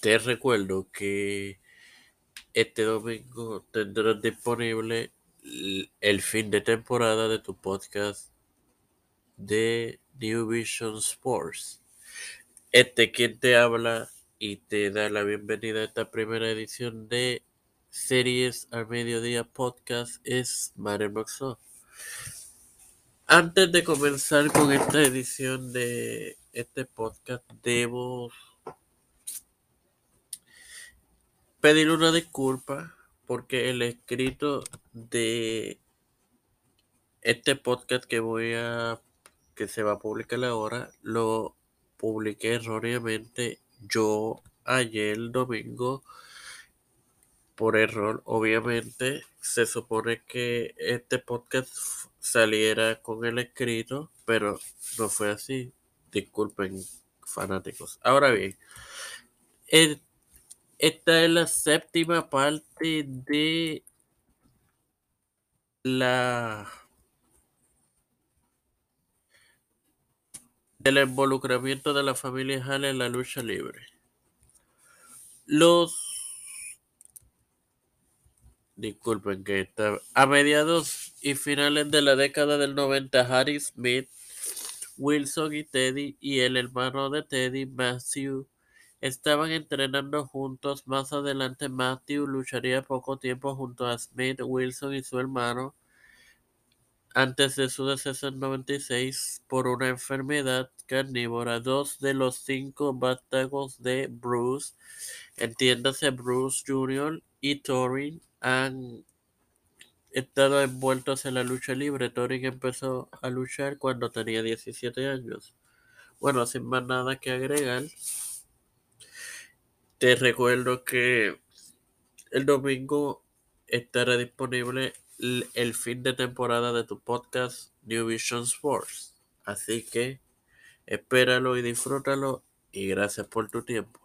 Te recuerdo que este domingo tendrás disponible el fin de temporada de tu podcast de New Vision Sports. Este quien te habla y te da la bienvenida a esta primera edición de Series al Mediodía Podcast es Moxo. Antes de comenzar con esta edición de este podcast, debo pedir una disculpa porque el escrito de este podcast que voy a que se va a publicar ahora lo publiqué erróneamente yo ayer domingo por error. Obviamente se supone que este podcast saliera con el escrito pero no fue así. Disculpen fanáticos. Ahora bien el esta es la séptima parte de la del involucramiento de la familia Hall en la lucha libre. Los disculpen que está a mediados y finales de la década del 90 Harry Smith, Wilson y Teddy y el hermano de Teddy, Matthew Estaban entrenando juntos, más adelante Matthew lucharía poco tiempo junto a Smith, Wilson y su hermano antes de su deceso en 96 por una enfermedad carnívora. Dos de los cinco vástagos de Bruce, entiéndase Bruce Jr. y Torin, han estado envueltos en la lucha libre. Torin empezó a luchar cuando tenía 17 años. Bueno, sin más nada que agregar. Te recuerdo que el domingo estará disponible el fin de temporada de tu podcast New Vision Sports. Así que espéralo y disfrútalo y gracias por tu tiempo.